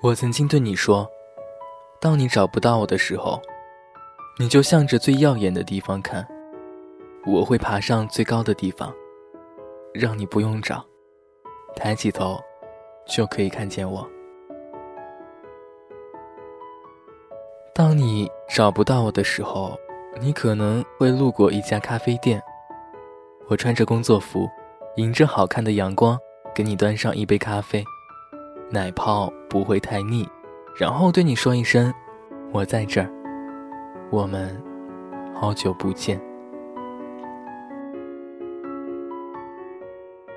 我曾经对你说，当你找不到我的时候，你就向着最耀眼的地方看，我会爬上最高的地方，让你不用找，抬起头就可以看见我。当你找不到我的时候，你可能会路过一家咖啡店，我穿着工作服，迎着好看的阳光，给你端上一杯咖啡。奶泡不会太腻，然后对你说一声：“我在这儿。”我们好久不见。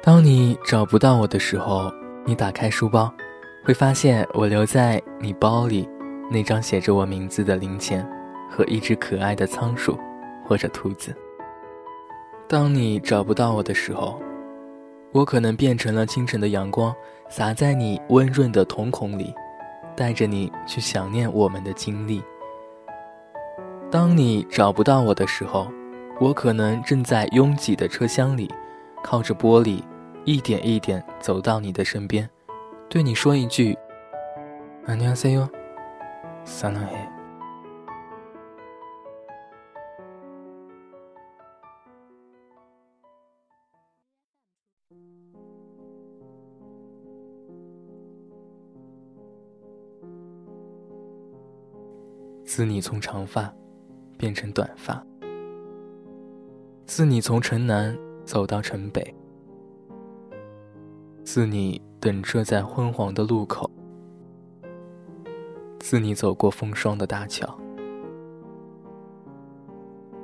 当你找不到我的时候，你打开书包，会发现我留在你包里那张写着我名字的零钱和一只可爱的仓鼠或者兔子。当你找不到我的时候，我可能变成了清晨的阳光，洒在你温润的瞳孔里，带着你去想念我们的经历。当你找不到我的时候，我可能正在拥挤的车厢里，靠着玻璃，一点一点走到你的身边，对你说一句：“안녕하세 요， 사랑 해。 ” 自你从长发变成短发，自你从城南走到城北，自你等车在昏黄的路口，自你走过风霜的大桥，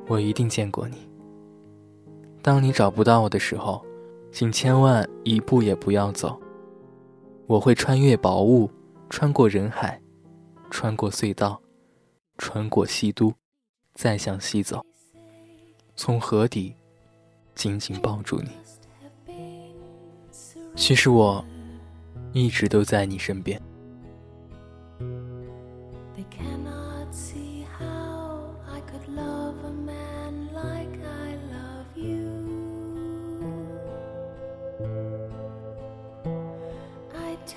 我一定见过你。当你找不到我的时候，请千万一步也不要走，我会穿越薄雾，穿过人海，穿过隧道。穿过西都，再向西走，从河底紧紧抱住你。其实我一直都在你身边。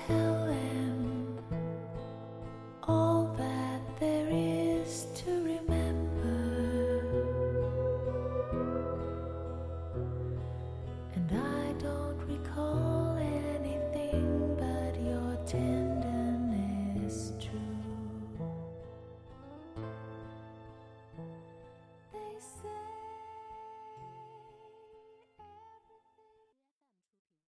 tell